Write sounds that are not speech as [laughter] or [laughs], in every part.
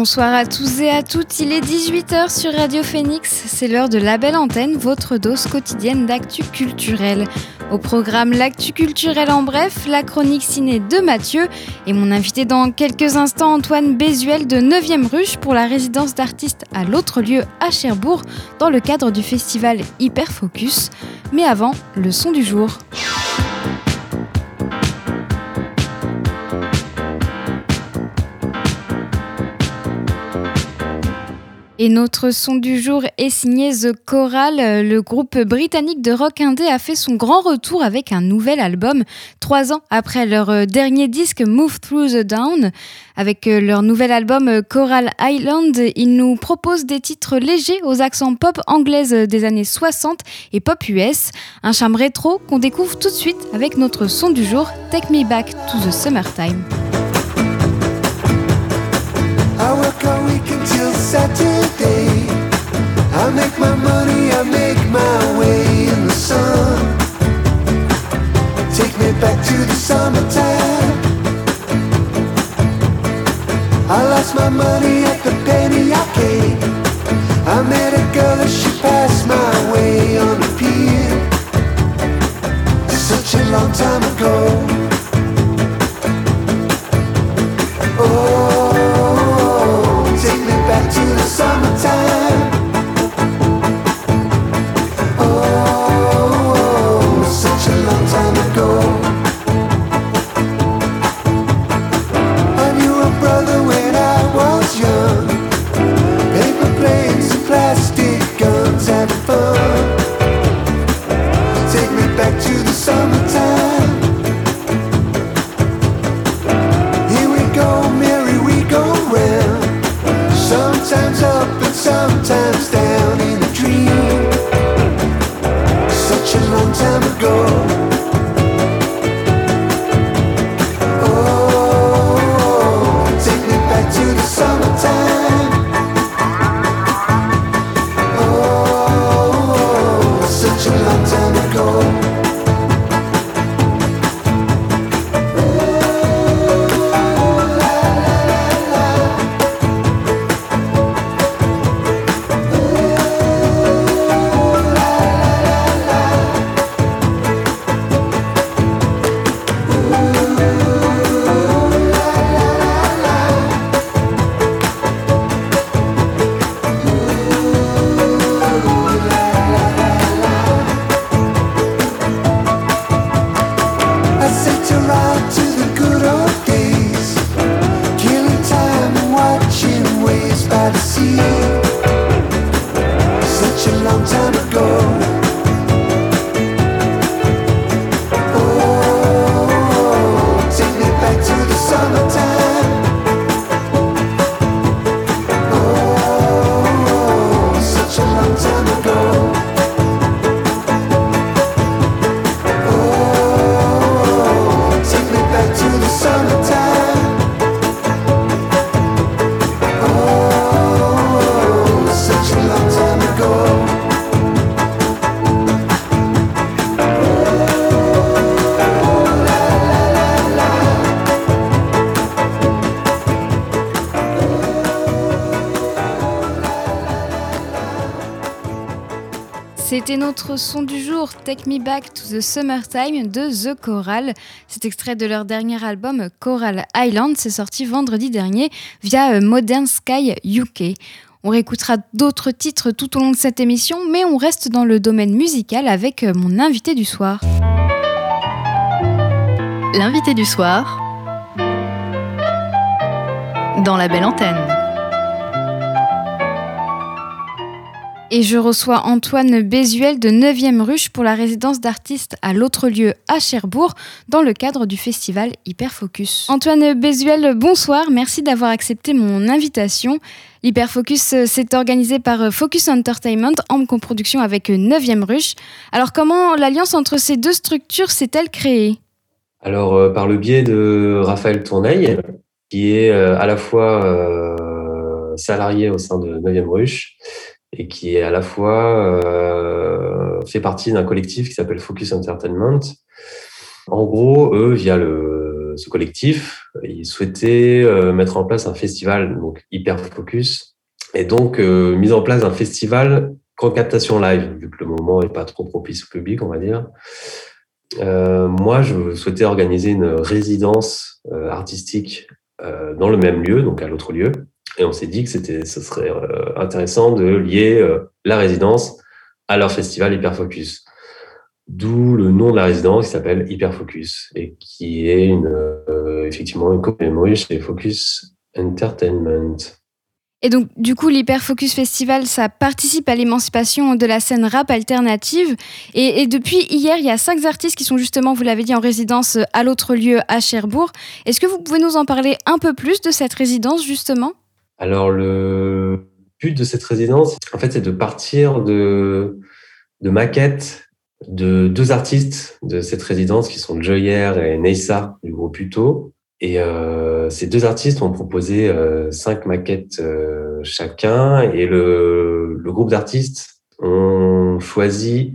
Bonsoir à tous et à toutes, il est 18h sur Radio Phoenix, c'est l'heure de la belle antenne, votre dose quotidienne d'actu culturel. Au programme L'actu culturel en bref, la chronique ciné de Mathieu et mon invité dans quelques instants Antoine Bézuel de 9e Ruche pour la résidence d'artistes à l'autre lieu à Cherbourg dans le cadre du festival Hyperfocus. Mais avant, le son du jour. Et notre son du jour est signé The Choral. Le groupe britannique de rock indé a fait son grand retour avec un nouvel album, trois ans après leur euh, dernier disque Move Through the Down. Avec euh, leur nouvel album euh, Coral Island, ils nous proposent des titres légers aux accents pop anglaises des années 60 et pop US. Un charme rétro qu'on découvre tout de suite avec notre son du jour, Take Me Back to the Summertime. Saturday. I make my money, I make my way in the sun. Take me back to the summertime. I lost my money at the penny arcade. Notre son du jour, Take Me Back to the Summertime de The Choral. Cet extrait de leur dernier album Choral Island s'est sorti vendredi dernier via euh, Modern Sky UK. On réécoutera d'autres titres tout au long de cette émission, mais on reste dans le domaine musical avec euh, mon invité du soir. L'invité du soir dans la belle antenne. Et je reçois Antoine Bézuel de 9e Ruche pour la résidence d'artistes à l'autre lieu à Cherbourg dans le cadre du festival Hyperfocus. Antoine Bézuel, bonsoir, merci d'avoir accepté mon invitation. L'Hyperfocus euh, s'est organisé par euh, Focus Entertainment en coproduction avec 9e Ruche. Alors comment l'alliance entre ces deux structures s'est-elle créée? Alors euh, par le biais de Raphaël Tourneil, qui est à la fois salarié au sein de 9e Ruche et qui est à la fois euh, fait partie d'un collectif qui s'appelle Focus Entertainment. En gros, eux, via le, ce collectif, ils souhaitaient euh, mettre en place un festival, donc Hyper Focus, et donc euh, mise en place un festival qu'en captation live, vu que le moment n'est pas trop propice au public, on va dire. Euh, moi, je souhaitais organiser une résidence euh, artistique euh, dans le même lieu, donc à l'autre lieu, et on s'est dit que c'était, ce serait euh, intéressant de lier euh, la résidence à leur festival Hyperfocus. D'où le nom de la résidence qui s'appelle Hyperfocus et qui est euh, effectivement une commémoration chez Focus Entertainment. Et donc, du coup, l'Hyperfocus Festival, ça participe à l'émancipation de la scène rap alternative. Et, depuis hier, il y a cinq artistes qui sont justement, vous l'avez dit, en résidence à l'autre lieu à Cherbourg. Est-ce que vous pouvez nous en parler un peu plus de cette résidence, justement? Alors, le but de cette résidence, en fait, c'est de partir de, de maquettes de deux artistes de cette résidence qui sont Joyer et Neissa du groupe Uto. Et euh, ces deux artistes ont proposé euh, cinq maquettes euh, chacun et le, le groupe d'artistes ont choisi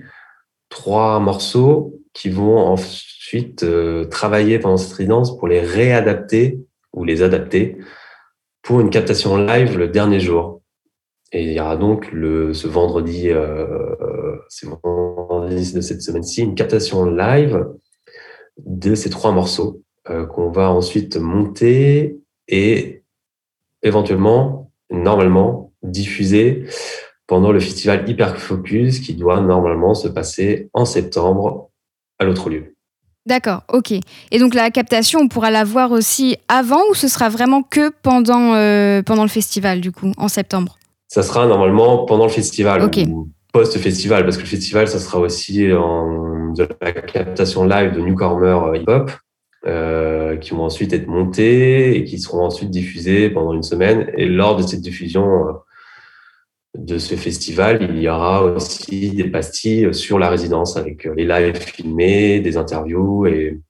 trois morceaux qui vont ensuite euh, travailler pendant cette résidence pour les réadapter ou les adapter pour une captation live le dernier jour. Et il y aura donc le, ce vendredi, euh, c'est vendredi de cette semaine-ci, une captation live de ces trois morceaux euh, qu'on va ensuite monter et éventuellement, normalement, diffuser pendant le festival Hyperfocus qui doit normalement se passer en septembre à l'autre lieu. D'accord, ok. Et donc la captation, on pourra la voir aussi avant ou ce sera vraiment que pendant, euh, pendant le festival, du coup, en septembre? Ça sera normalement pendant le festival Ok. ou post-festival, parce que le festival, ça sera aussi en, de la captation live de Newcomer hip-hop, euh, qui vont ensuite être montés et qui seront ensuite diffusés pendant une semaine. Et lors de cette diffusion euh, de ce festival, il y aura aussi des pastilles sur la résidence avec les lives filmés, des interviews et,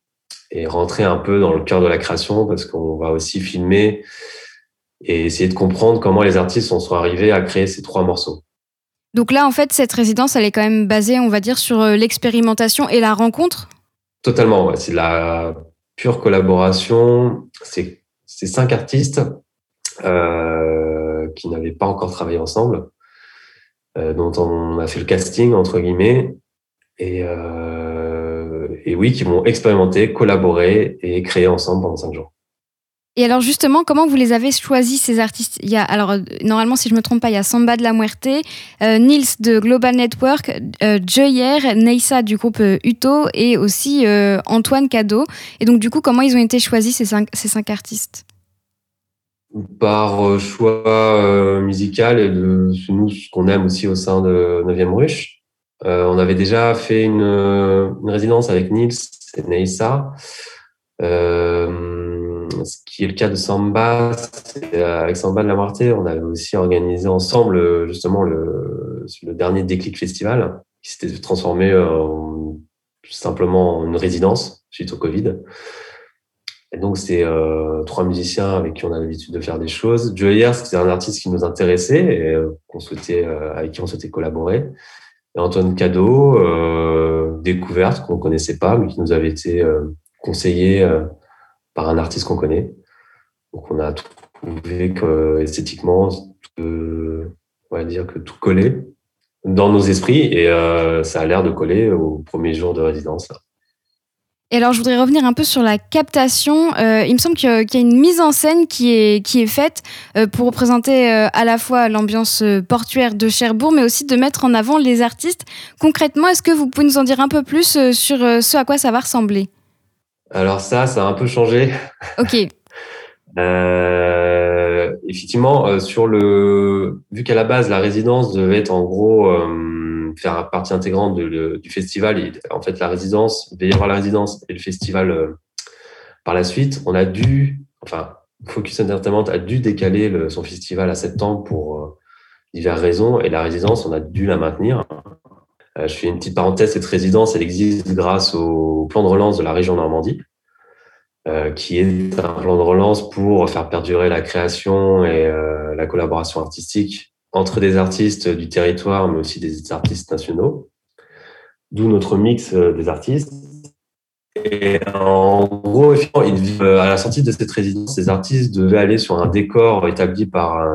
et rentrer un peu dans le cœur de la création parce qu'on va aussi filmer et essayer de comprendre comment les artistes en sont arrivés à créer ces trois morceaux. Donc là, en fait, cette résidence, elle est quand même basée, on va dire, sur euh, l'expérimentation et la rencontre? Totalement, ouais. c'est la pure collaboration. C'est cinq artistes euh, qui n'avaient pas encore travaillé ensemble, euh, dont on a fait le casting entre guillemets, et, euh, et oui, qui vont expérimenter, collaborer et créer ensemble pendant cinq jours. Et alors justement, comment vous les avez choisis ces artistes? Il y a alors euh, normalement, si je me trompe pas, il y a Samba de la Muerte, euh, Nils de Global Network, euh, Joyer, Neissa du groupe euh, Uto et aussi euh, Antoine Cadeau. Et donc du coup, comment ils ont été choisis ces cinq, ces cinq artistes? Par euh, choix euh, musical et de nous, ce qu'on aime aussi au sein de 9e Ruche. Euh, on avait déjà fait une, résidence avec Nils et Neissa. Ce qui est le cas de Samba, avec Samba de la Muerte, on avait aussi organisé ensemble justement le, dernier Déclic Festival, qui s'était transformé en- simplement en une résidence suite au Covid. Et donc, c'est euh, trois musiciens avec qui on a l'habitude de faire des choses. Joyer, c'était un artiste qui nous intéressait et euh, qu'on souhaitait, euh, avec qui on souhaitait collaborer. Et Antoine Cadeau, découverte qu'on connaissait pas, mais qui nous avait été euh, conseillé euh, par un artiste qu'on connaît. Donc, on a trouvé que esthétiquement, on va dire que tout collait dans nos esprits et ça a l'air de coller au premier jour de résidence. Et alors, je voudrais revenir un peu sur la captation. Euh, il me semble qu'il y, a- une mise en scène qui est, qui est faite euh, pour représenter euh, à la fois l'ambiance portuaire de Cherbourg, mais aussi de mettre en avant les artistes. Concrètement, est-ce que vous pouvez nous en dire un peu plus sur ce à quoi ça va ressembler? Alors ça, ça a un peu changé. [laughs] Ok, Euh, effectivement, sur le, vu qu'à la base la résidence devait être en gros euh, faire partie intégrante du festival, et en fait la résidence, il devait y avoir la résidence et le festival euh, par la suite, on a dû, enfin, Focus Entertainment a dû décaler le- son festival à septembre pour euh, diverses raisons, et la résidence, on a dû la maintenir. Euh, je fais une petite parenthèse, cette résidence, elle existe grâce au plan de relance de la région Normandie euh, qui est un plan de relance pour faire perdurer la création et la collaboration artistique entre des artistes du territoire, mais aussi des artistes nationaux. D'où notre mix euh, des artistes. Et en gros, euh, à la sortie de cette résidence, ces artistes devaient aller sur un décor établi par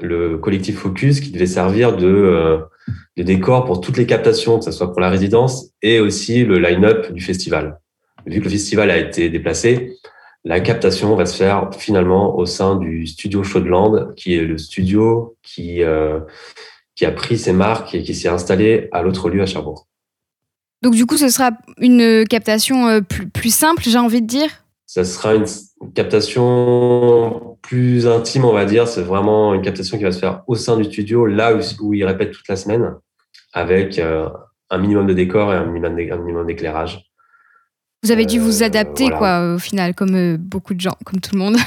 le collectif Focus qui devait servir de, euh, de décor pour toutes les captations, que ce soit pour la résidence et aussi le line-up du festival vu que le festival a été déplacé, la captation va se faire finalement au sein du studio Showland, qui est le studio qui, euh, qui a pris ses marques et qui s'est installé à l'autre lieu à Cherbourg. Donc du coup, ce sera une captation euh, plus, plus simple, j'ai envie de dire? Ça sera une captation plus intime, on va dire. C'est vraiment une captation qui va se faire au sein du studio, là où, où ils répètent toute la semaine, avec euh, un minimum de décor et un minimum d'éclairage. Vous avez dû vous Euh, adapter, voilà. quoi, au final, comme euh, beaucoup de gens, comme tout le monde. [laughs]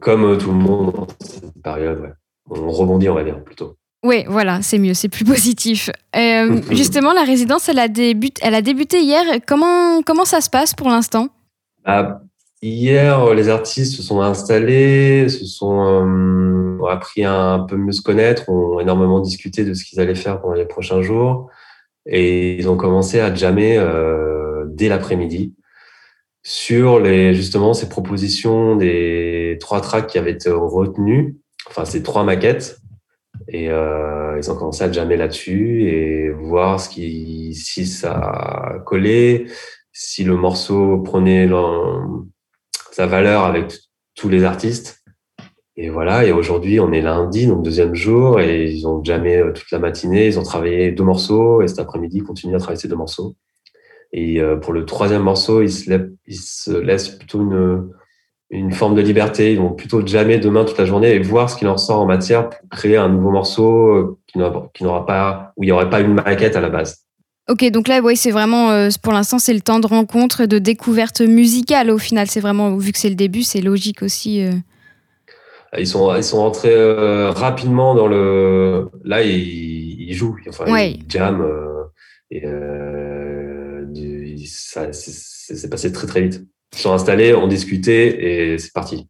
Comme euh, tout le monde dans cette période, ouais. On rebondit, on va dire, plutôt. Oui, voilà, c'est mieux, c'est plus [laughs] positif. Euh, [laughs] justement, la résidence, elle a, début- elle a débuté hier. Comment, comment ça se passe pour l'instant? Ah, hier, les artistes se sont installés, se sont euh, ont appris à un peu mieux se connaître, ont énormément discuté de ce qu'ils allaient faire pendant les prochains jours, et ils ont commencé à jammer euh, dès l'après-midi sur les justement ces propositions des trois tracks qui avaient été retenues, enfin ces trois maquettes, et euh, ils ont commencé à jammer là-dessus et voir ce qui si ça collait, si le morceau prenait sa valeur avec tous les artistes. Et voilà, et aujourd'hui, on est lundi, donc deuxième jour, et ils ont jamais euh, toute la matinée, ils ont travaillé deux morceaux, et cet après-midi, ils continuent à travailler ces deux morceaux. Et euh, pour le troisième morceau, ils se, la- ils se laissent plutôt une, une forme de liberté. Ils vont plutôt jammer demain toute la journée et voir ce qu'il en sort en matière pour créer un nouveau morceau euh, qui n'aura pas, où il n'y aurait pas une maquette à la base. Ok, donc là, c'est vraiment, euh, pour l'instant, c'est le temps de rencontre, de découverte musicale. Au final, c'est vraiment, vu que c'est le début, c'est logique aussi. euh. Ils sont, ils sont rentrés euh, rapidement dans le. Là, ils, ils jouent, enfin, Ouais. ils jamment. et ça, c'est passé très très vite. Ils sont installés, ont discuté et c'est parti.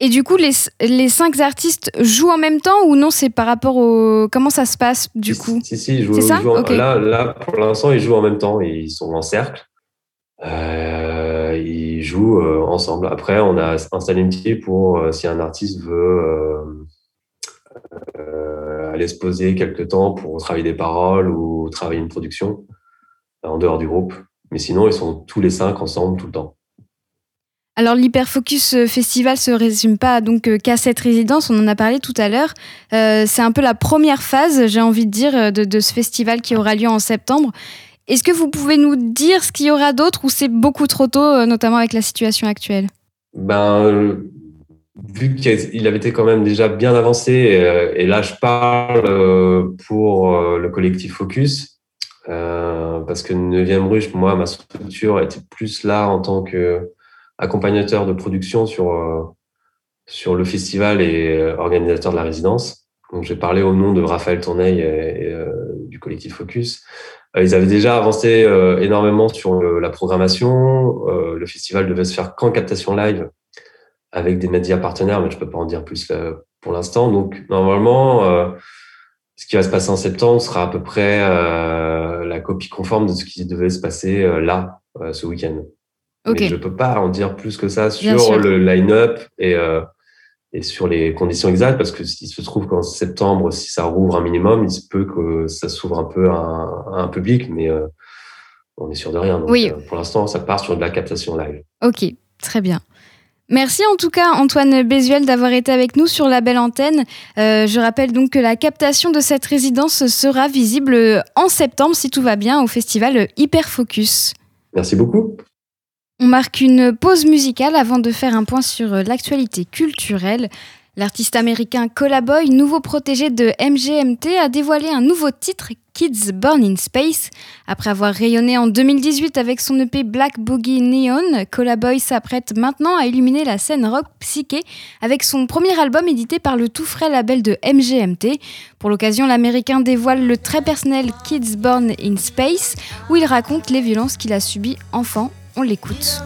Et du coup, les, les cinq artistes jouent en même temps ou non C'est par rapport au. Comment ça se passe, du si, coup? Si, si, ils jouent, ça? ils jouent là, là, pour l'instant, ils jouent en même temps. Ils sont en cercle. Euh, ils jouent euh, ensemble. Après, on a installé une petite pour euh, si un artiste veut aller se poser quelques temps pour travailler des paroles ou travailler une production en dehors du groupe. Mais sinon, ils sont tous les cinq ensemble tout le temps. Alors l'Hyperfocus euh, Festival se résume pas donc euh, qu'à cette résidence, on en a parlé tout à l'heure. Euh, c'est un peu la première phase, j'ai envie de dire, de, de ce festival qui aura lieu en septembre. Est-ce que vous pouvez nous dire ce qu'il y aura d'autre ou c'est beaucoup trop tôt, notamment avec la situation actuelle? Ben, euh, vu qu'il avait été quand même déjà bien avancé, euh, et là je parle pour le collectif Focus, euh, parce que 9e Ruche, moi, ma structure était plus là en tant que accompagnateur de production sur, euh, sur le festival et euh, organisateur de la résidence. Donc j'ai parlé au nom de Raphaël Tourneil et, euh, du collectif Focus. Euh, Ils avaient déjà avancé euh, énormément sur la programmation. Euh, le festival devait se faire qu'en captation live avec des médias partenaires, mais je peux pas en dire plus pour l'instant. Donc normalement, euh, ce qui va se passer en septembre sera à peu près euh, la copie conforme de ce qui devait se passer euh, là euh, ce week-end. Mais je peux pas en dire plus que ça sur le line-up et et sur les conditions exactes, parce que s'il se trouve qu'en septembre, si ça rouvre un minimum, il se peut que ça s'ouvre un peu à un, à un public, mais on est sûr de rien. Donc, Oui. pour l'instant, ça part sur de la captation live. Ok, très bien. Merci en tout cas Antoine Bézuel d'avoir été avec nous sur la belle antenne. Euh, je rappelle donc que la captation de cette résidence sera visible en septembre si tout va bien au festival Hyperfocus. Merci beaucoup. On marque une pause musicale avant de faire un point sur l'actualité culturelle. L'artiste américain Colaboy, nouveau protégé de MGMT, a dévoilé un nouveau titre, Kids Born in Space. Après avoir rayonné en 2018 avec son EP Black Boogie Neon, Colaboy s'apprête maintenant à illuminer la scène rock psyché avec son premier album édité par le tout frais label de MGMT. Pour l'occasion, l'américain dévoile le très personnel Kids Born in Space, où il raconte les violences qu'il a subies enfant. On l'écoute.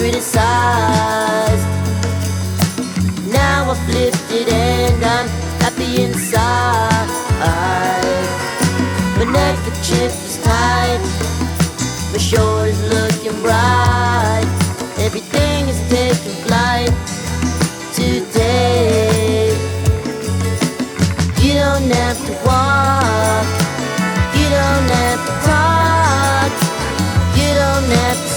Criticized. Now I've lifted and I'm happy inside. My neckerchief is tight, my shoulder's looking bright. Everything is taking flight today. You don't have to walk, you don't have to talk, you don't have to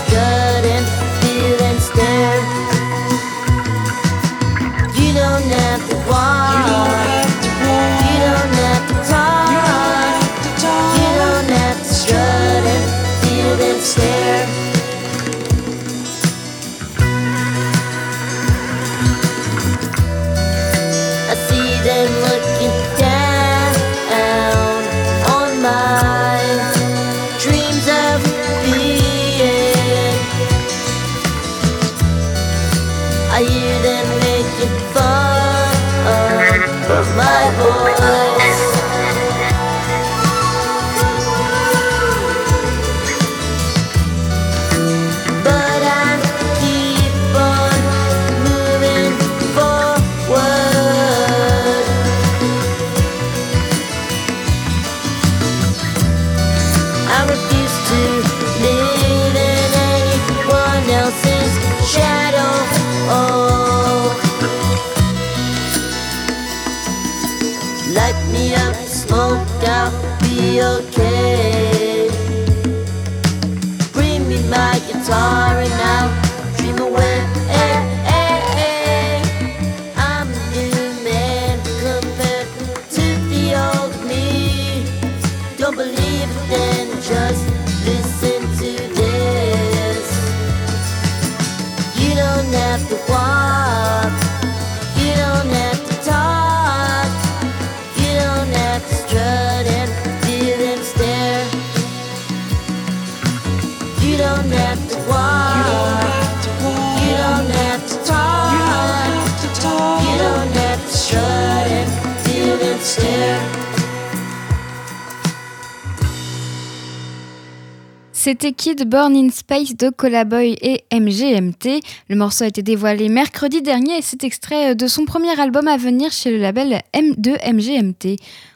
C'était Kid Born in Space de Colaboy et MGMT. Le morceau a été dévoilé mercredi dernier et c'est extrait de son premier album à venir chez le label M de MGMT.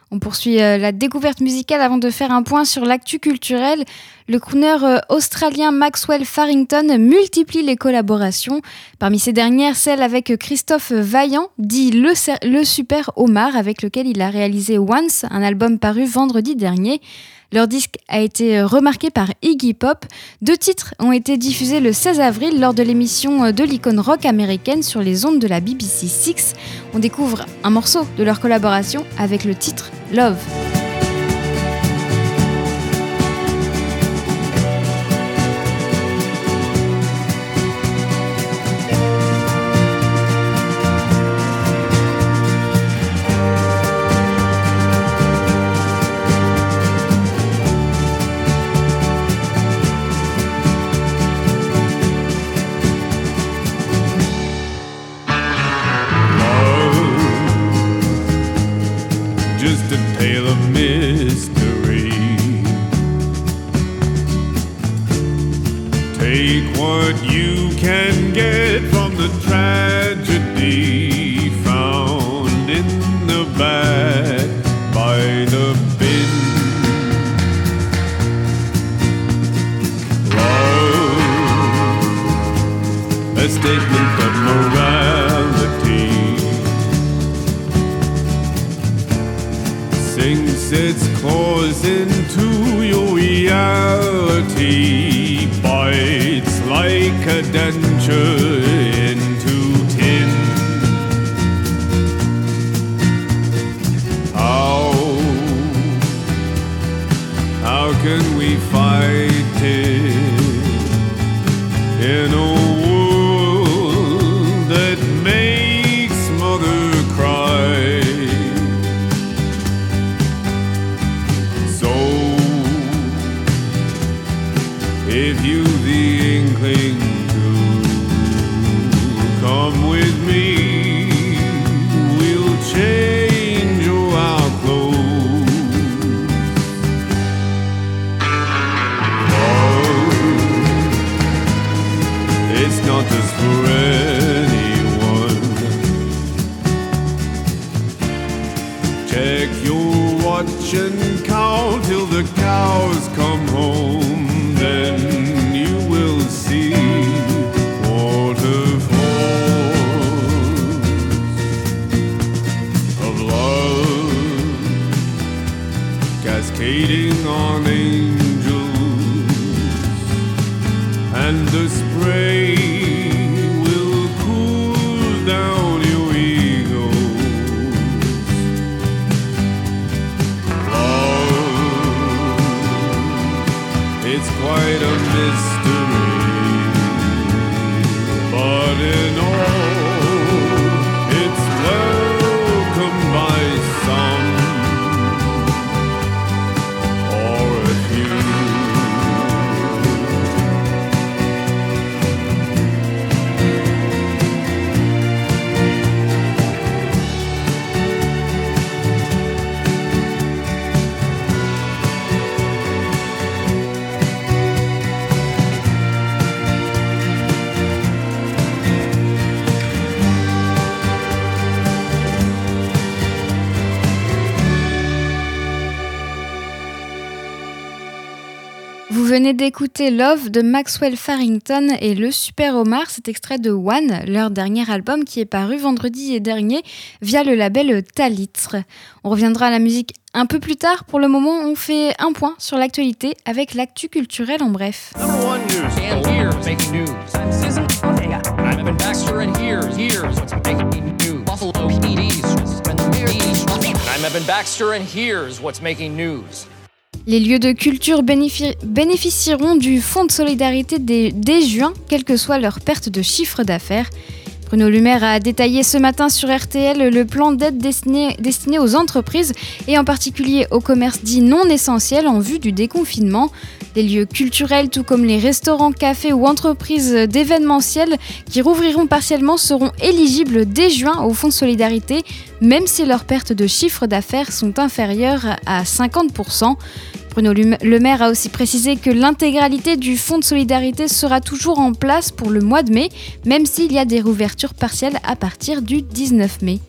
On poursuit euh, la découverte musicale avant de faire un point sur l'actu culturel. Le crooner euh, australien Maxwell Farrington multiplie les collaborations. Parmi ces dernières, celle avec Christophe Vaillant, dit le Super Omar, avec lequel il a réalisé Once, un album paru vendredi dernier. Leur disque a été remarqué par Iggy Pop. Deux titres ont été diffusés le 16 avril lors de l'émission de l'icône rock américaine sur les ondes de la BBC Six. On découvre un morceau de leur collaboration avec le titre Love. Cascading on angels, venez d'écouter Love de Maxwell Farrington et Le Super Omar, cet extrait de One, leur dernier album qui est paru vendredi dernier via le label Talitre. On reviendra à la musique un peu plus tard. Pour le moment, on fait un point sur l'actualité avec l'actu culturel en bref. Number one news. And here's making news. I'm Susan Ortega. I'm Evan Baxter, and here's here's what's making news? Les lieux de culture bénéfi- bénéficieront du fonds de solidarité dès juin, quelle que soit leur perte de chiffre d'affaires. Bruno Le Maire a détaillé ce matin sur RTL le plan d'aide destiné, aux entreprises et en particulier aux commerces dits non essentiels en vue du déconfinement. Les lieux culturels, tout comme les restaurants, cafés ou entreprises d'événementiel qui rouvriront partiellement seront éligibles dès juin au fonds de solidarité, même si leurs pertes de chiffre d'affaires sont inférieures à 50%. Le Maire a aussi précisé que l'intégralité du fonds de solidarité sera toujours en place pour le mois de mai, même s'il y a des rouvertures partielles à partir du 19 mai.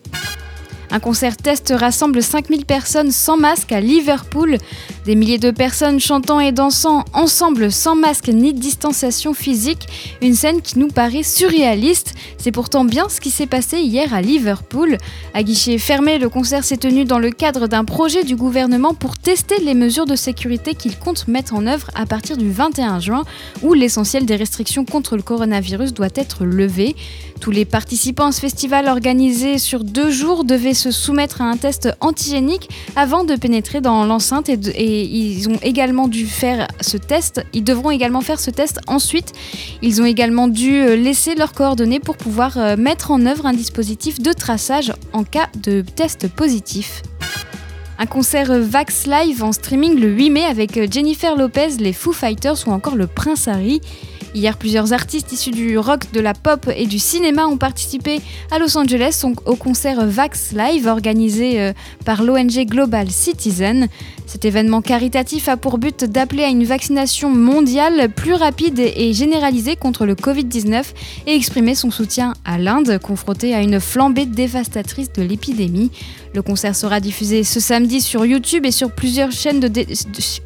Un concert test rassemble 5000 personnes sans masque à Liverpool. Des milliers de personnes chantant et dansant ensemble sans masque ni distanciation physique. Une scène qui nous paraît surréaliste. C'est pourtant bien ce qui s'est passé hier à Liverpool. À guichet fermé, le concert s'est tenu dans le cadre d'un projet du gouvernement pour tester les mesures de sécurité qu'il compte mettre en œuvre à partir du 21 juin, où l'essentiel des restrictions contre le coronavirus doit être levé. Tous les participants à ce festival organisé sur deux jours devaient se soumettre à un test antigénique avant de pénétrer dans l'enceinte et, et ils ont également dû faire ce test. Ils devront également faire ce test ensuite. Ils ont également dû euh, laisser leurs coordonnées pour pouvoir euh, mettre en œuvre un dispositif de traçage en cas de test positif. Un concert euh, Vax Live en streaming le 8 mai avec Jennifer Lopez, les Foo Fighters ou encore le Prince Harry. Hier, plusieurs artistes issus du rock, de la pop et du cinéma ont participé à Los Angeles au concert Vax Live organisé euh, par l'ONG Global Citizen. Cet événement caritatif a pour but d'appeler à une vaccination mondiale plus rapide et généralisée contre le Covid-19 et exprimer son soutien à l'Inde, confrontée à une flambée dévastatrice de l'épidémie. Le concert sera diffusé ce samedi sur YouTube et sur plusieurs chaînes de,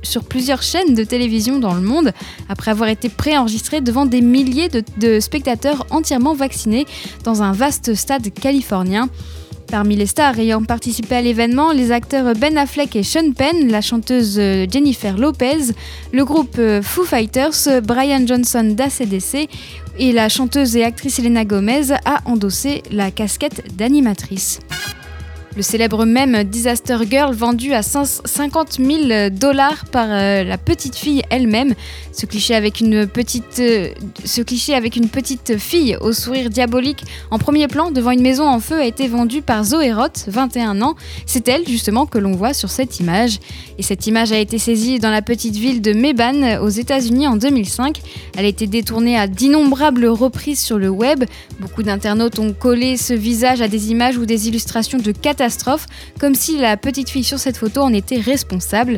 sur plusieurs chaînes de télévision dans le monde, après avoir été préenregistré devant des milliers de, de spectateurs entièrement vaccinés dans un vaste stade californien. Parmi les stars ayant participé à l'événement, les acteurs Ben Affleck et Sean Penn, la chanteuse Jennifer Lopez, le groupe Foo Fighters, Brian Johnson d'ACDC et la chanteuse et actrice Elena Gomez a endossé la casquette d'animatrice. Le célèbre mème Disaster Girl vendu à 50 000 dollars par euh, la petite fille elle-même. Ce cliché avec une petite, euh, ce cliché avec une petite fille au sourire diabolique en premier plan devant une maison en feu a été vendu par Zoé Roth, 21 ans. C'est elle justement que l'on voit sur cette image. Et cette image a été saisie dans la petite ville de Meban aux États-Unis en 2005. Elle a été détournée à d'innombrables reprises sur le web. Beaucoup d'internautes ont collé ce visage à des images ou des illustrations de catastrophes comme si la petite fille sur cette photo en était responsable.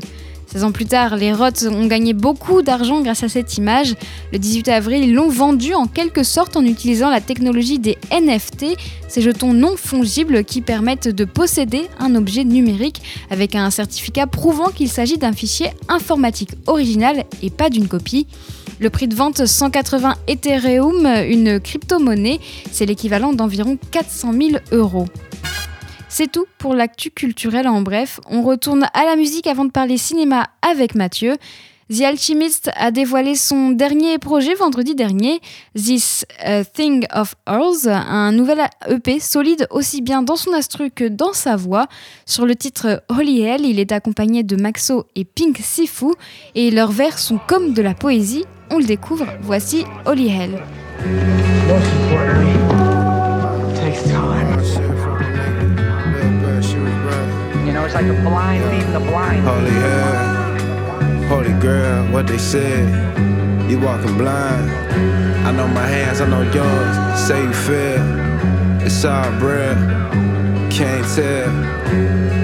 16 ans plus tard, les Roths ont gagné beaucoup d'argent grâce à cette image. Le 18 avril, ils l'ont vendue en quelque sorte en utilisant la technologie des NFT, ces jetons non fongibles qui permettent de posséder un objet numérique avec un certificat prouvant qu'il s'agit d'un fichier informatique original et pas d'une copie. Le prix de vente 180 Ethereum, une crypto-monnaie, c'est l'équivalent d'environ 400 000 euros. C'est tout pour l'actu culturel en bref. On retourne à la musique avant de parler cinéma avec Mathieu. The Alchemist a dévoilé son dernier projet vendredi dernier, This uh, Thing of Ours, un nouvel EP solide aussi bien dans son instru que dans sa voix. Sur le titre Holy Hell, il est accompagné de Maxo et Pink Sifu et leurs vers sont comme de la poésie. On le découvre, voici Holy Hell. Blind leading the blind. Holy hell, holy girl, what they said. You walking blind. I know my hands, I know yours. Say you feel. It's all bread. Can't tell.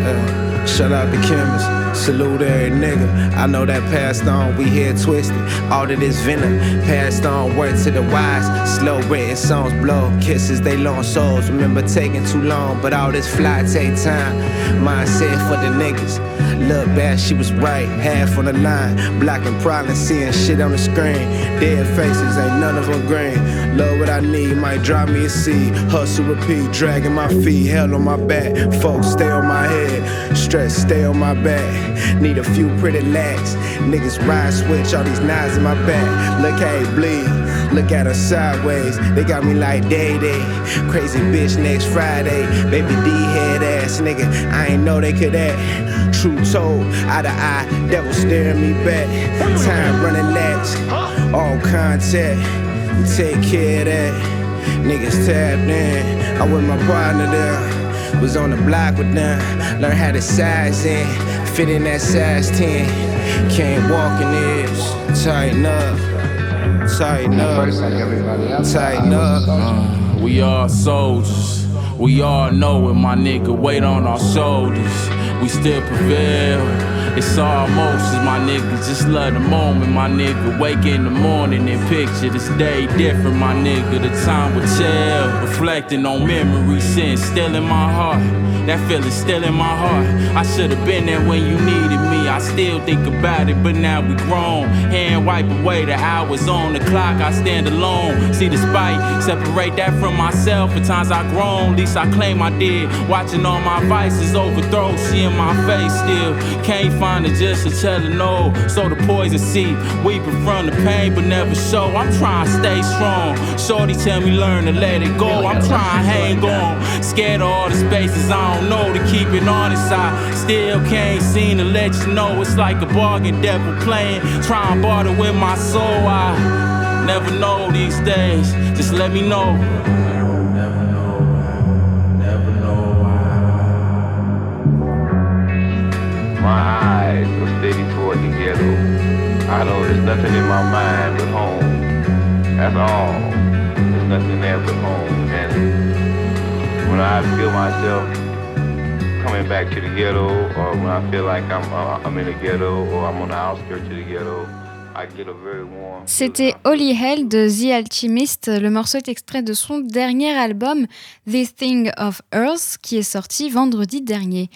Uh, shut out the chemist. Salute every nigga. I know that passed on, we here twisted. All of this venom passed on, word to the wise. Slow written songs blow. Kisses, they long souls. Remember taking too long, but all this fly take time. Mindset for the niggas. Look back, she was right. Half on the line. Blocking problems, seeing shit on the screen. Dead faces, ain't none of them green. Love what I need, might drop me a seed. Hustle, repeat, dragging my feet. Hell on my back. Folks, stay on my head. Stress, stay on my back. Need a few pretty legs. Niggas ride switch, all these knives in my back. Look how it bleed. Look at her sideways. They got me like day day. Crazy bitch next Friday. Baby D head ass nigga. I ain't know they could act. True told, eye to eye, devil staring me back. Time running next. All contact. Take care of that. Niggas tapped in. I with my partner there. Was on the block with them. Learn how to size in. Fit in that size 10. Can't walk in this. Tighten up. Tighten up. Tighten up. Uh, we are soldiers. We all know when my nigga weight on our shoulders. We still prevail. It's almost as my nigga, just love the moment, my nigga. Wake in the morning and picture this day different, my nigga. The time will tell, reflecting on memories, sin still in my heart. That feeling still in my heart. I should have been there when you needed me. I still think about it, but now we grown. Hand wipe away the hours on the clock. I stand alone. See the spite, separate that from myself. At times I grown, least I claim I did. Watching all my vices overthrow, seeing my face still. Can't find it just to tell no. So the poison seep, weeping from the pain, but never show. I'm trying to stay strong. Shorty tell me learn to let it go. I'm trying to hang on. Scared of all the spaces I don't know to keep it honest. I still can't seem to let you know it's like a bargain devil playing. Trying to barter with my soul. I never know these days. Just let me know. My eyes are steady toward the ghetto. I know there's nothing in my mind but home. That's all. There's nothing there but home. And when I feel myself coming back to the ghetto, or when I feel like I'm, uh, I'm in the ghetto, or I'm on the outskirts of the ghetto, C'était Holy Hell de The Alchemist. Le morceau est extrait de son dernier album, This Thing of Earth, qui est sorti vendredi dernier.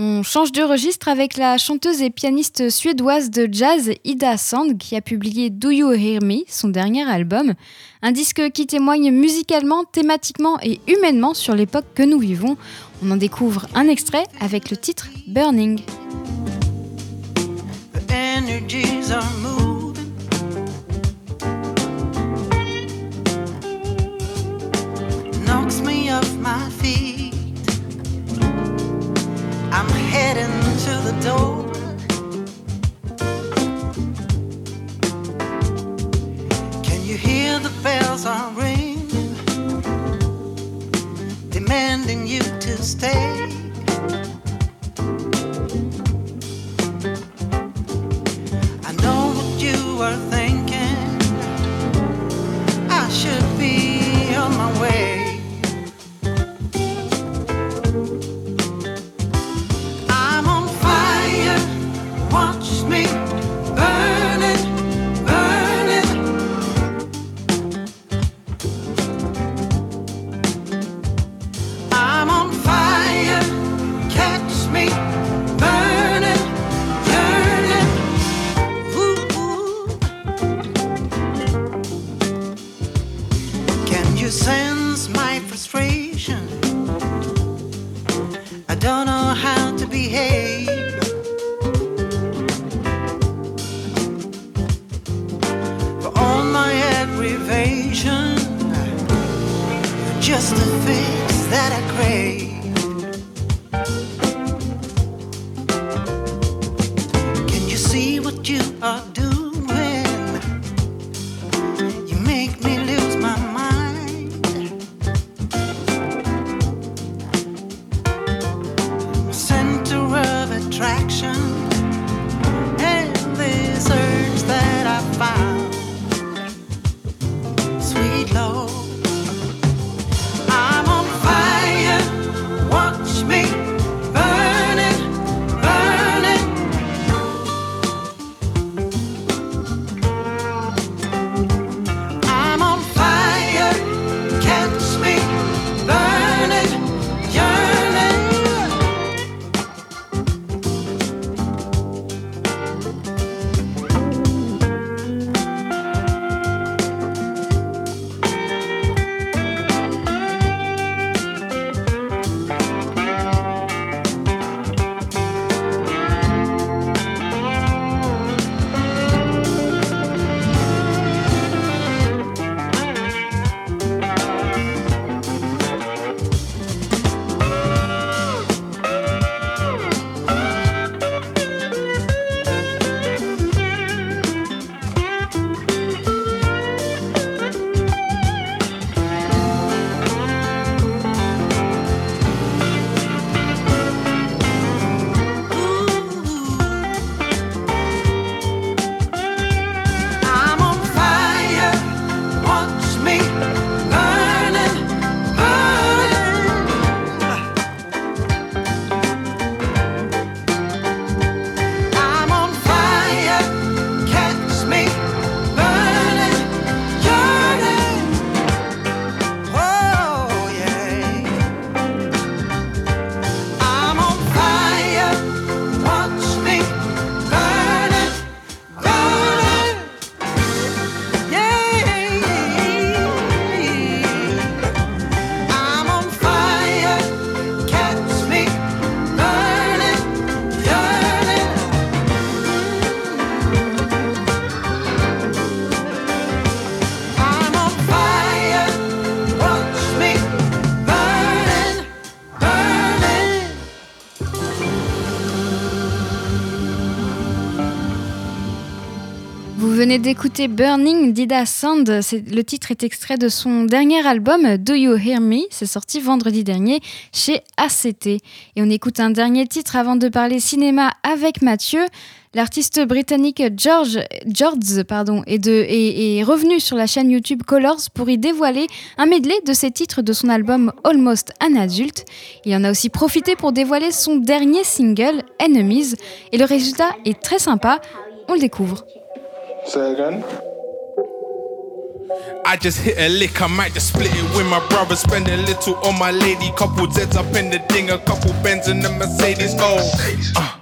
On change de registre avec la chanteuse et pianiste suédoise de jazz Ida Sand qui a publié Do You Hear Me, son dernier album. Un disque qui témoigne musicalement, thématiquement et humainement sur l'époque que nous vivons. On en découvre un extrait avec le titre Burning. Heading to the door. Can you hear the bells are ringing, demanding you to stay? D'écouter Burning d'Ida Sand. Le titre est extrait de son dernier album Do You Hear Me? C'est sorti vendredi dernier chez ACT. Et on écoute un dernier titre avant de parler cinéma avec Mathieu. L'artiste britannique George, George pardon, est, revenu sur la chaîne YouTube Colors pour y dévoiler un medley de ses titres de son album Almost an Adult. Il en a aussi profité pour dévoiler son dernier single, Enemies, et le résultat est très sympa. On le découvre. Say again. I just hit a lick, I might just split it with my brother. Spend a little on my lady. Couple Zeds up in the ding, a couple Benz in the Mercedes. Oh, uh,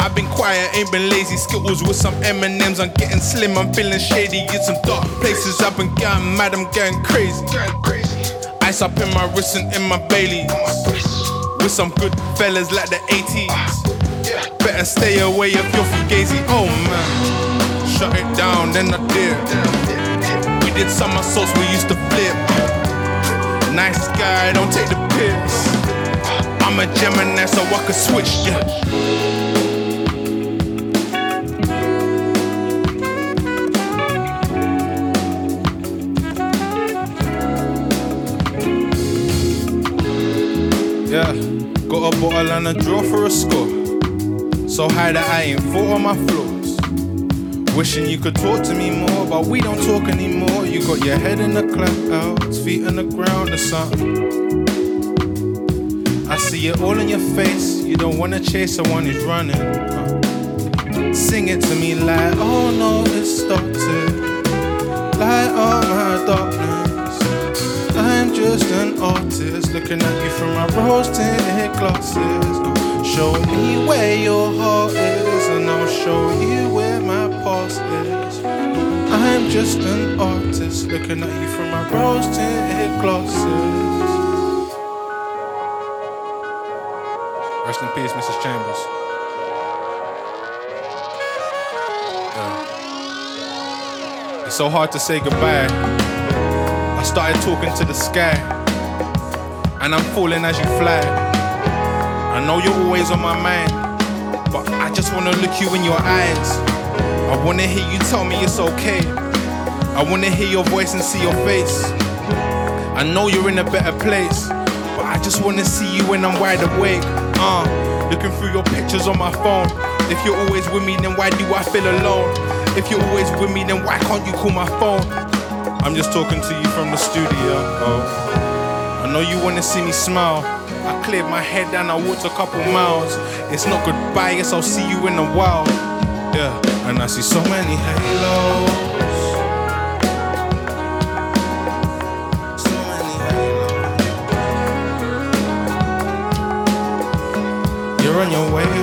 I've been quiet, ain't been lazy. Skittles with some M&M's. I'm getting slim, I'm feeling shady. In some dark places, I've been getting mad, I'm getting crazy. Ice up in my wrist and in my Baileys. With some good fellas like the 80s. Better stay away if you're fugazi. Oh man, shut it down, then I did We did somersaults, we used to flip. Nice guy, don't take the piss. I'm a Gemini, so I can switch, yeah. Yeah, got a bottle and a draw for a score. So high that I ain't fought on my floor. Wishing you could talk to me more, but we don't talk anymore. You got your head in the clouds, feet on the ground, or something. I see it all in your face. You don't wanna chase someone who's running. Sing it to me like, oh no, it stopped it. Light oh up my darkness. I'm just an artist looking at you from my rose tinted glasses. Show me where your heart is, and I'll show you where my past is. I'm just an artist looking at you from my rose tinted glasses. Rest in peace, Mrs. Chambers. Yeah. It's so hard to say goodbye. I started talking to the sky, and I'm falling as you fly. I know you're always on my mind, wanna look you in your eyes. I wanna hear you tell me it's okay. I wanna hear your voice and see your face. I know you're in a better place, but I just wanna see you when I'm wide awake. Uh, looking through your pictures on my phone. If you're always with me, then why do I feel alone? If you're always with me, then why can't you call my phone? I'm just talking to you from the studio. Oh. I know you wanna see me smile. Cleared my head and I walked a couple miles. It's not goodbye, yes, I'll see you in a while. Yeah, and I see so many halos. So many halos. You're on your way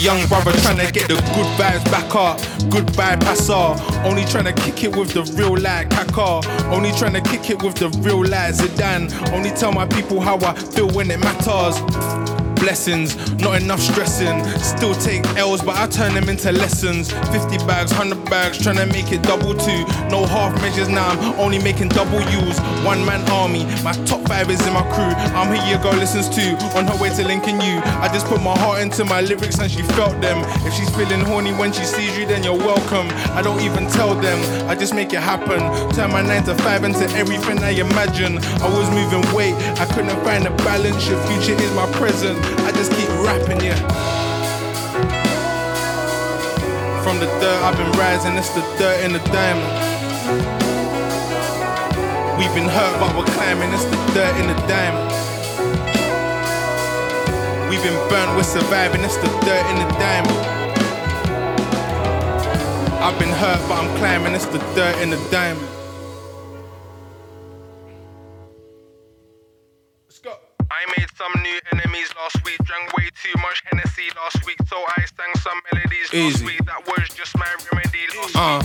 young brother trying to get the good vibes back up. Good vibe passer. Only trying to kick it with the real like Kaka. Only trying to kick it with the real like Zidane. Only tell my people how I feel when it matters blessings, not enough stressing. Still take L's, but I turn them into lessons. 50 bags, 100 bags, trying to make it double two. No half measures now, I'm only making double U's. One man army, my top five is in my crew. I'm here, your girl listens to. On her way to linking you. I just put my heart into my lyrics and she felt them. If she's feeling horny when she sees you, then you're welcome. I don't even tell them, I just make it happen. Turn my 9 to 5 into everything I imagine. I was moving weight, I couldn't find a balance. Your future is my present. I just keep rapping, yeah. From the dirt, I've been rising, it's the dirt in the diamond. We've been hurt, but we're climbing, it's the dirt in the diamond. We've been burnt, we're surviving, it's the dirt in the diamond. I've been hurt, but I'm climbing, it's the dirt in the diamond. Easy. That was just my remedy. Uh,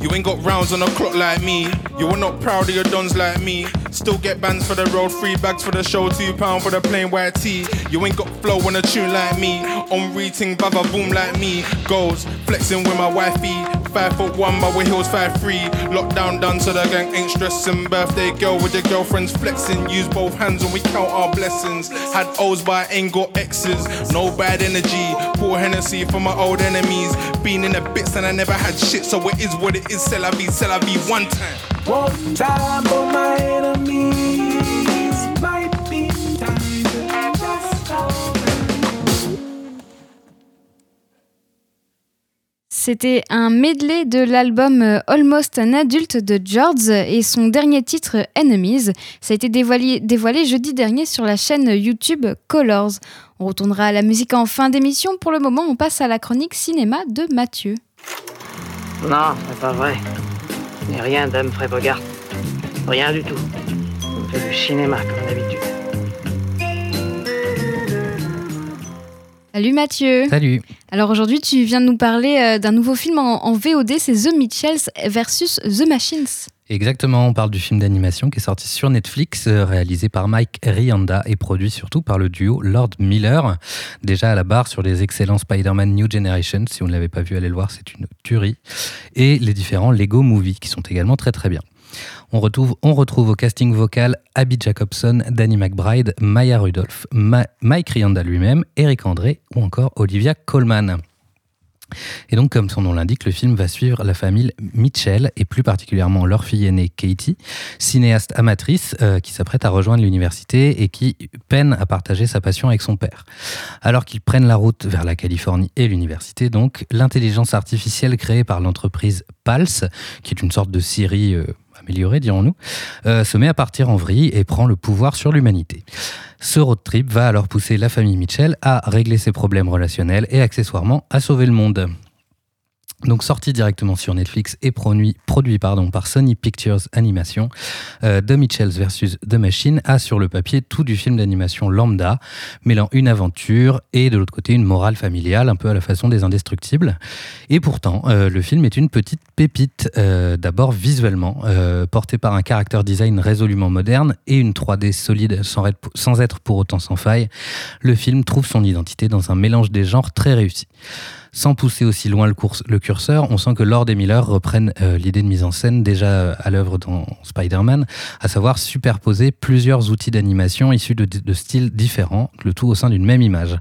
you ain't got rounds on the clock like me. You are not proud of your dons like me. Still get bands for the road, free bags for the show, two pound for the plain white tee. You ain't got flow on a tune like me. On reading, baba boom like me. Goals, flexing with my wifey. Five foot one, but with heels five three. Lockdown done, so the gang ain't stressing. Birthday girl with your girlfriends flexing. Use both hands when we count our blessings. Had O's, but I ain't got X's. No bad energy. Poor Hennessy for my old enemies. Been in the bits and I never had shit, so it is what it is. C'est la vie, c'est la vie. One time. One time for my enemies. C'était un medley de l'album euh, Almost an Adult de George et son dernier titre Enemies. Ça a été dévoilé, jeudi dernier sur la chaîne YouTube Colors. On retournera à la musique en fin d'émission. Pour le moment, on passe à la chronique cinéma de Mathieu. Non, c'est pas vrai. N'ai rien d'Humphrey Bogart. Rien du tout. On fait du cinéma comme d'habitude. Salut Mathieu. Salut. Alors aujourd'hui, tu viens de nous parler euh, d'un nouveau film en, en VOD, c'est The Mitchells versus The Machines. Exactement, on parle du film d'animation qui est sorti sur Netflix, euh, réalisé par Mike Rianda et produit surtout par le duo Lord Miller. Déjà à la barre sur les excellents Spider-Man New Generation, si vous ne l'avez pas vu, allez le voir, c'est une tuerie. Et les différents Lego Movies qui sont également très très bien. On retrouve, on au casting vocal Abby Jacobson, Danny McBride, Maya Rudolph, Mike Rianda lui-même, Eric André ou encore Olivia Colman. Et donc, comme son nom l'indique, le film va suivre la famille Mitchell et plus particulièrement leur fille aînée Katie, cinéaste amatrice euh, qui s'apprête à rejoindre l'université et qui peine à partager sa passion avec son père. Alors qu'ils prennent la route vers la Californie et l'université, donc, l'intelligence artificielle créée par l'entreprise Pulse, qui est une sorte de Siri euh, améliorée, dirons-nous, euh, se met à partir en vrille et prend le pouvoir sur l'humanité. Ce road trip va alors pousser la famille Mitchell à régler ses problèmes relationnels et accessoirement à sauver le monde. Donc sorti directement sur Netflix et produit, par Sony Pictures Animation, euh, The Mitchells vs The Machine a sur le papier tout du film d'animation lambda, mêlant une aventure et de l'autre côté une morale familiale, un peu à la façon des Indestructibles. Et pourtant, euh, le film est une petite pépite, euh, d'abord visuellement, porté par un character design résolument moderne et une 3D solide sans être, sans être pour autant sans faille. Le film trouve son identité dans un mélange des genres très réussi. Sans pousser aussi loin le, curseur, on sent que Lord et Miller reprennent euh, l'idée de mise en scène déjà à l'œuvre dans Spider-Man, à savoir superposer plusieurs outils d'animation issus de, de styles différents, le tout au sein d'une même image.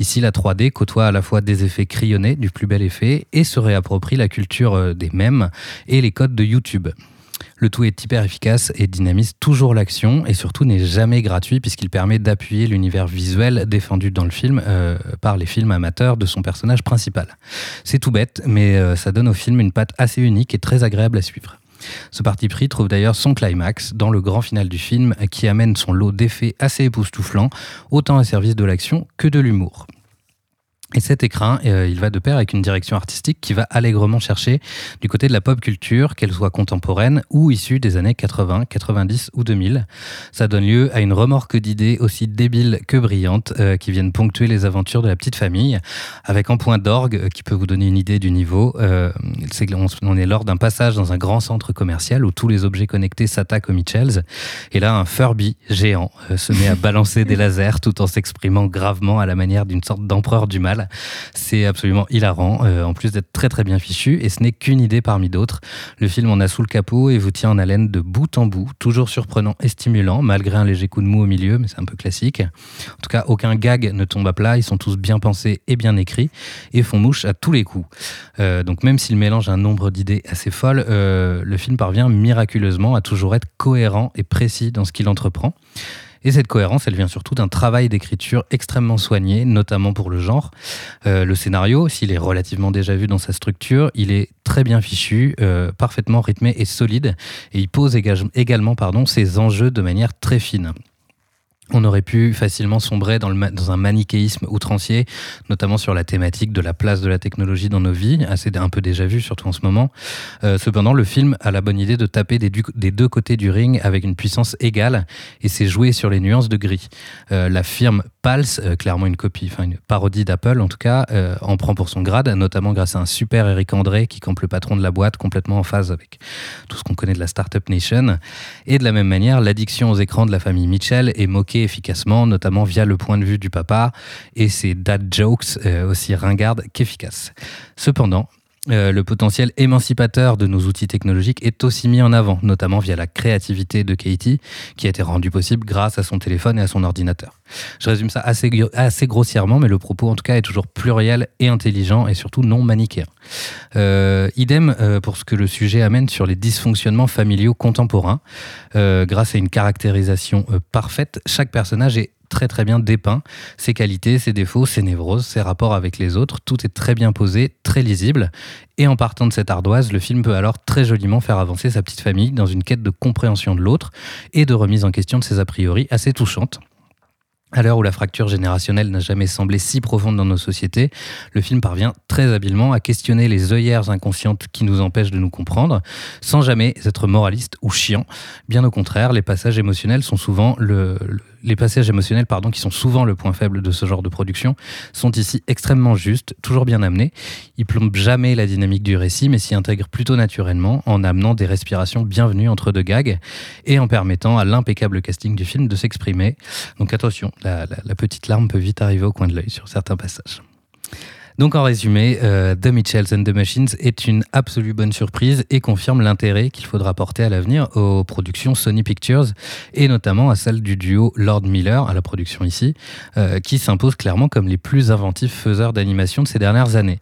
Ici, la 3D côtoie à la fois des effets crayonnés, du plus bel effet, et se réapproprie la culture euh, des mèmes et les codes de YouTube. Le tout est hyper efficace et dynamise toujours l'action et surtout n'est jamais gratuit puisqu'il permet d'appuyer l'univers visuel défendu dans le film euh, par les films amateurs de son personnage principal. C'est tout bête, mais euh, ça donne au film une patte assez unique et très agréable à suivre. Ce parti pris trouve d'ailleurs son climax dans le grand final du film qui amène son lot d'effets assez époustouflants, autant au service de l'action que de l'humour. Et cet écrin, euh, il va de pair avec une direction artistique qui va allègrement chercher du côté de la pop culture, qu'elle soit contemporaine ou issue des années 80, 90 ou 2000. Ça donne lieu à une remorque d'idées aussi débiles que brillantes euh, qui viennent ponctuer les aventures de la petite famille, avec en point d'orgue euh, qui peut vous donner une idée du niveau. On, on est lors d'un passage dans un grand centre commercial où tous les objets connectés s'attaquent aux Mitchells. Et là, un Furby géant se met à balancer des lasers tout en s'exprimant gravement à la manière d'une sorte d'empereur du mal. C'est absolument hilarant, euh, en plus d'être très très bien fichu, et ce n'est qu'une idée parmi d'autres. Le film en a sous le capot et vous tient en haleine de bout en bout, toujours surprenant et stimulant, malgré un léger coup de mou au milieu, mais c'est un peu classique. En tout cas, aucun gag ne tombe à plat, ils sont tous bien pensés et bien écrits, et font mouche à tous les coups. Euh, donc même s'il mélange un nombre d'idées assez folles, euh, le film parvient miraculeusement à toujours être cohérent et précis dans ce qu'il entreprend. Et cette cohérence, elle vient surtout d'un travail d'écriture extrêmement soigné, notamment pour le genre. Euh, le scénario, s'il est relativement déjà vu dans sa structure, il est très bien fichu, euh, parfaitement rythmé et solide, et il pose éga- également pardon, ses enjeux de manière très fine. On aurait pu facilement sombrer dans, le dans un manichéisme outrancier, notamment sur la thématique de la place de la technologie dans nos vies, assez un peu déjà vu, surtout en ce moment. Euh, cependant, le film a la bonne idée de taper des, des deux côtés du ring avec une puissance égale, et c'est joué sur les nuances de gris. Euh, la firme Pulse, clairement une copie, enfin une parodie d'Apple en tout cas, en prend pour son grade, notamment grâce à un super Eric André qui campe le patron de la boîte complètement en phase avec tout ce qu'on connaît de la Startup Nation. Et de la même manière, l'addiction aux écrans de la famille Mitchell est moquée efficacement, notamment via le point de vue du papa et ses dad jokes aussi ringardes qu'efficaces. Cependant, euh, le potentiel émancipateur de nos outils technologiques est aussi mis en avant, notamment via la créativité de Katie, qui a été rendue possible grâce à son téléphone et à son ordinateur. Je résume ça assez, grossièrement, mais le propos en tout cas est toujours pluriel et intelligent et surtout non manichéen. Euh, idem euh, pour ce que le sujet amène sur les dysfonctionnements familiaux contemporains. grâce à une caractérisation parfaite, chaque personnage est très très bien dépeint. Ses qualités, ses défauts, ses névroses, ses rapports avec les autres, tout est très bien posé, très lisible. Et en partant de cette ardoise, le film peut alors très joliment faire avancer sa petite famille dans une quête de compréhension de l'autre et de remise en question de ses a priori assez touchantes. À l'heure où la fracture générationnelle n'a jamais semblé si profonde dans nos sociétés, le film parvient très habilement à questionner les œillères inconscientes qui nous empêchent de nous comprendre, sans jamais être moraliste ou chiant. Bien au contraire, les passages émotionnels sont souvent le, les passages émotionnels pardon, qui sont souvent le point faible de ce genre de production sont ici extrêmement justes, toujours bien amenés. Ils plombent jamais la dynamique du récit, mais s'y intègrent plutôt naturellement en amenant des respirations bienvenues entre deux gags et en permettant à l'impeccable casting du film de s'exprimer. Donc attention, la, la petite larme peut vite arriver au coin de l'œil sur certains passages. Donc en résumé, euh, The Mitchells and the Machines est une absolue bonne surprise et confirme l'intérêt qu'il faudra porter à l'avenir aux productions Sony Pictures et notamment à celle du duo Lord Miller à la production ici, euh, qui s'impose clairement comme les plus inventifs faiseurs d'animation de ces dernières années.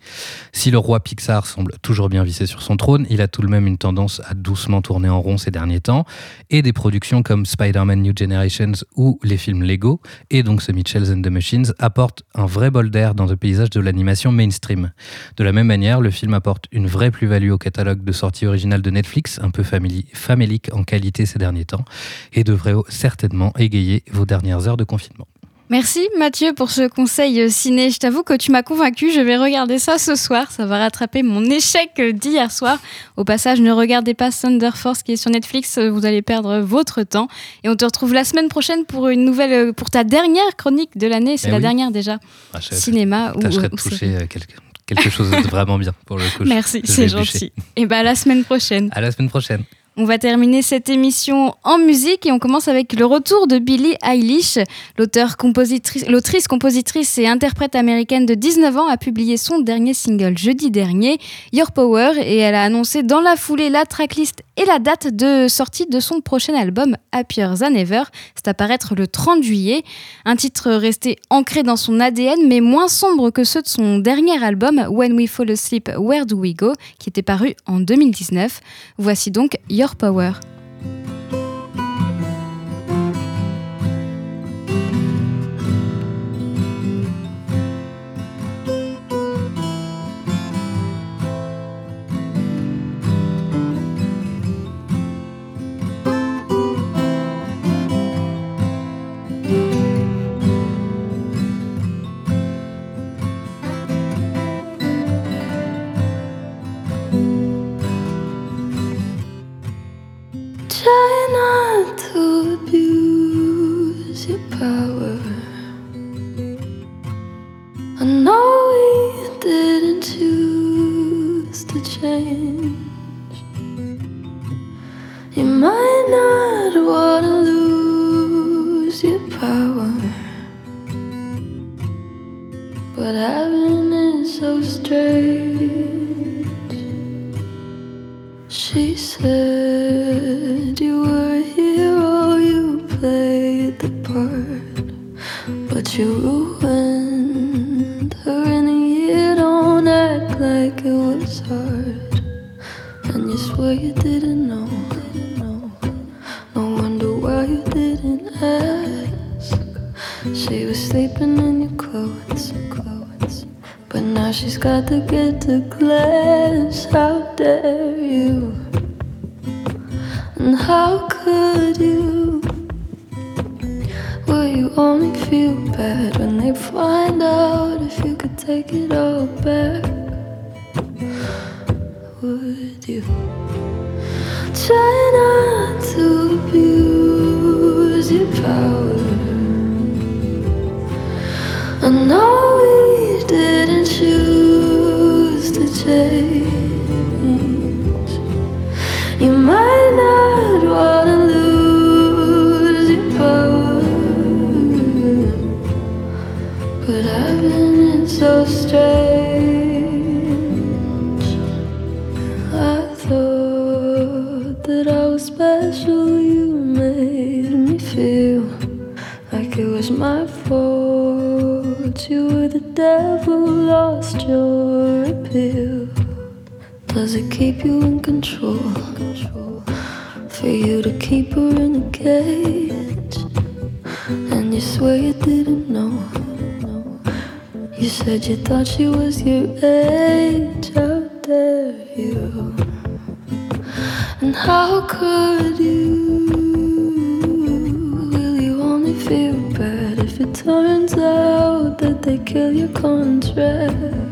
Si le roi Pixar semble toujours bien vissé sur son trône, il a tout de même une tendance à doucement tourner en rond ces derniers temps et des productions comme Spider-Man New Generations ou les films Lego et donc The Mitchells and the Machines apportent un vrai bol d'air dans le paysage de l'animation mainstream. De la même manière, le film apporte une vraie plus-value au catalogue de sorties originales de Netflix, un peu famélique en qualité ces derniers temps, et devrait certainement égayer vos dernières heures de confinement. Merci Mathieu pour ce conseil ciné. Je t'avoue que tu m'as convaincu, je vais regarder ça ce soir. Ça va rattraper mon échec d'hier soir. Au passage, ne regardez pas Thunder Force qui est sur Netflix, vous allez perdre votre temps. Et on te retrouve la semaine prochaine pour une nouvelle, pour ta dernière chronique de l'année. C'est eh la dernière déjà. Ah, Cinéma ou. de toucher euh, quelque, chose de vraiment bien pour le coup. [laughs] Merci, c'est gentil. Et bien à la semaine prochaine. À la semaine prochaine. On va terminer cette émission en musique et on commence avec le retour de Billie Eilish. L'autrice, compositrice et interprète américaine de 19 ans a publié son dernier single jeudi dernier, Your Power, et elle a annoncé dans la foulée la tracklist et la date de sortie de son prochain album Happier Than Ever. C'est à paraître le 30 juillet. Un titre resté ancré dans son ADN mais moins sombre que ceux de son dernier album When We Fall Asleep, Where Do We Go, qui était paru en 2019. Voici donc Your Power. You might not wanna lose your power, but having it so strange. I thought that I was special. You made me feel like it was my fault. You were the devil, lost your. Does it keep you in control? For you to keep her in a cage, and you swear you didn't know. You said you thought she was your age. How dare you? And how could you? Will you only feel bad if it turns out that they kill your contract?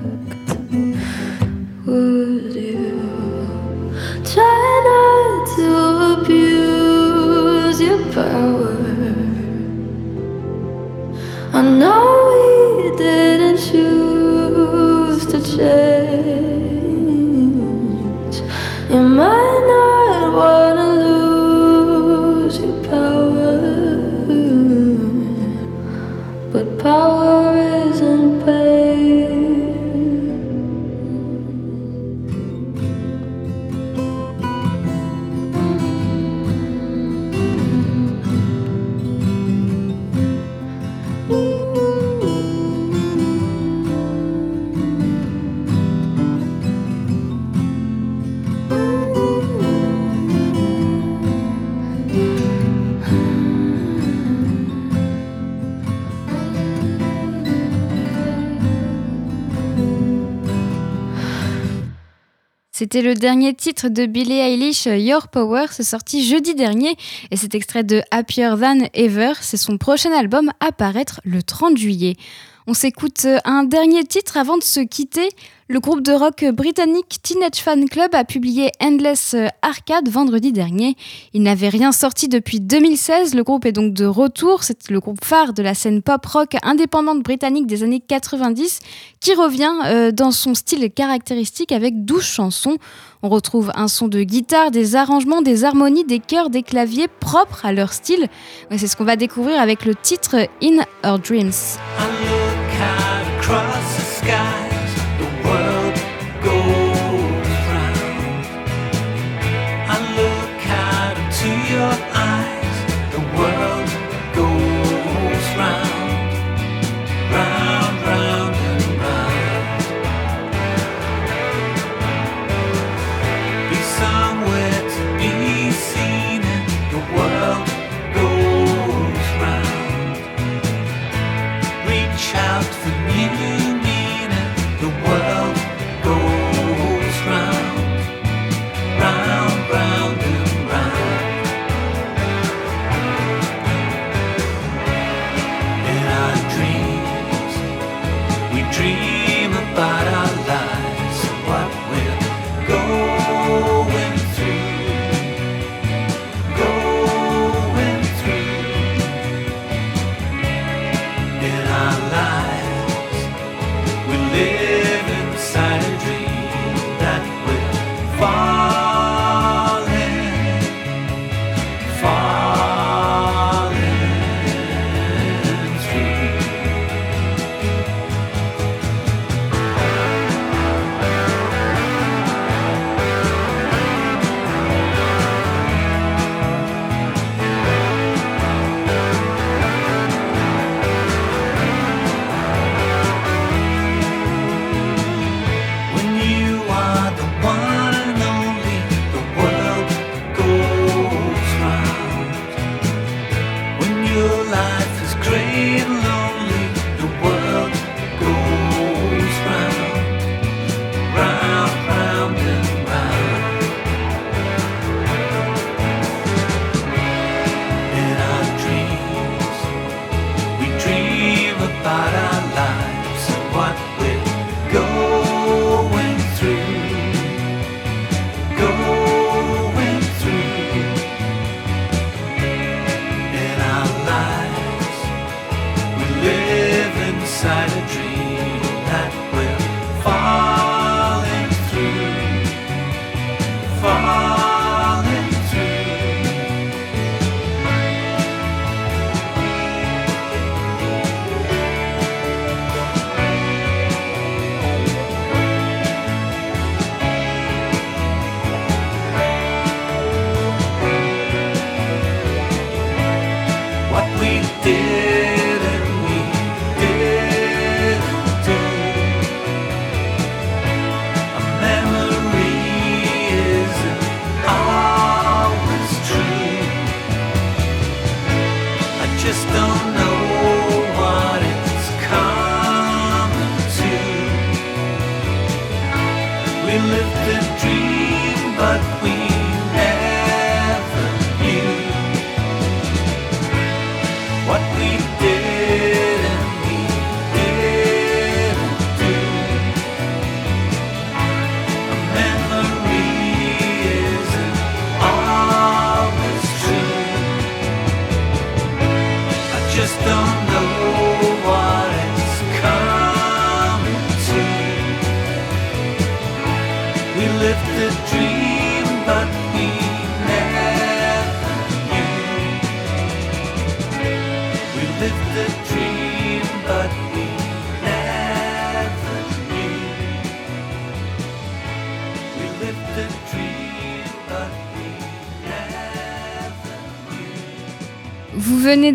C'était le dernier titre de Billie Eilish, Your Power, c'est sorti jeudi dernier et c'est extrait de Happier Than Ever. C'est son prochain album à paraître le 30 juillet. On s'écoute un dernier titre avant de se quitter. Le groupe de rock britannique Teenage Fan Club a publié Endless Arcade vendredi dernier. Il n'avait rien sorti depuis 2016. Le groupe est donc de retour. C'est le groupe phare de la scène pop rock indépendante britannique des années 90 qui revient euh, dans son style caractéristique avec 12 chansons. On retrouve un son de guitare, des arrangements, des harmonies, des chœurs, des claviers propres à leur style. C'est ce qu'on va découvrir avec le titre In Our Dreams. go.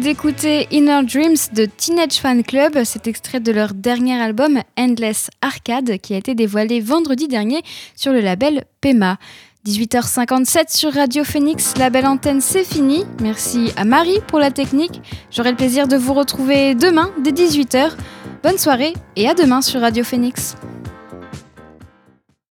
D'écouter Inner Dreams de Teenage Fan Club, cet extrait de leur dernier album Endless Arcade qui a été dévoilé vendredi dernier sur le label Pema. 18h57 sur Radio Phoenix, la belle antenne c'est fini. Merci à Marie pour la technique. J'aurai le plaisir de vous retrouver demain dès 18h. Bonne soirée et à demain sur Radio Phoenix.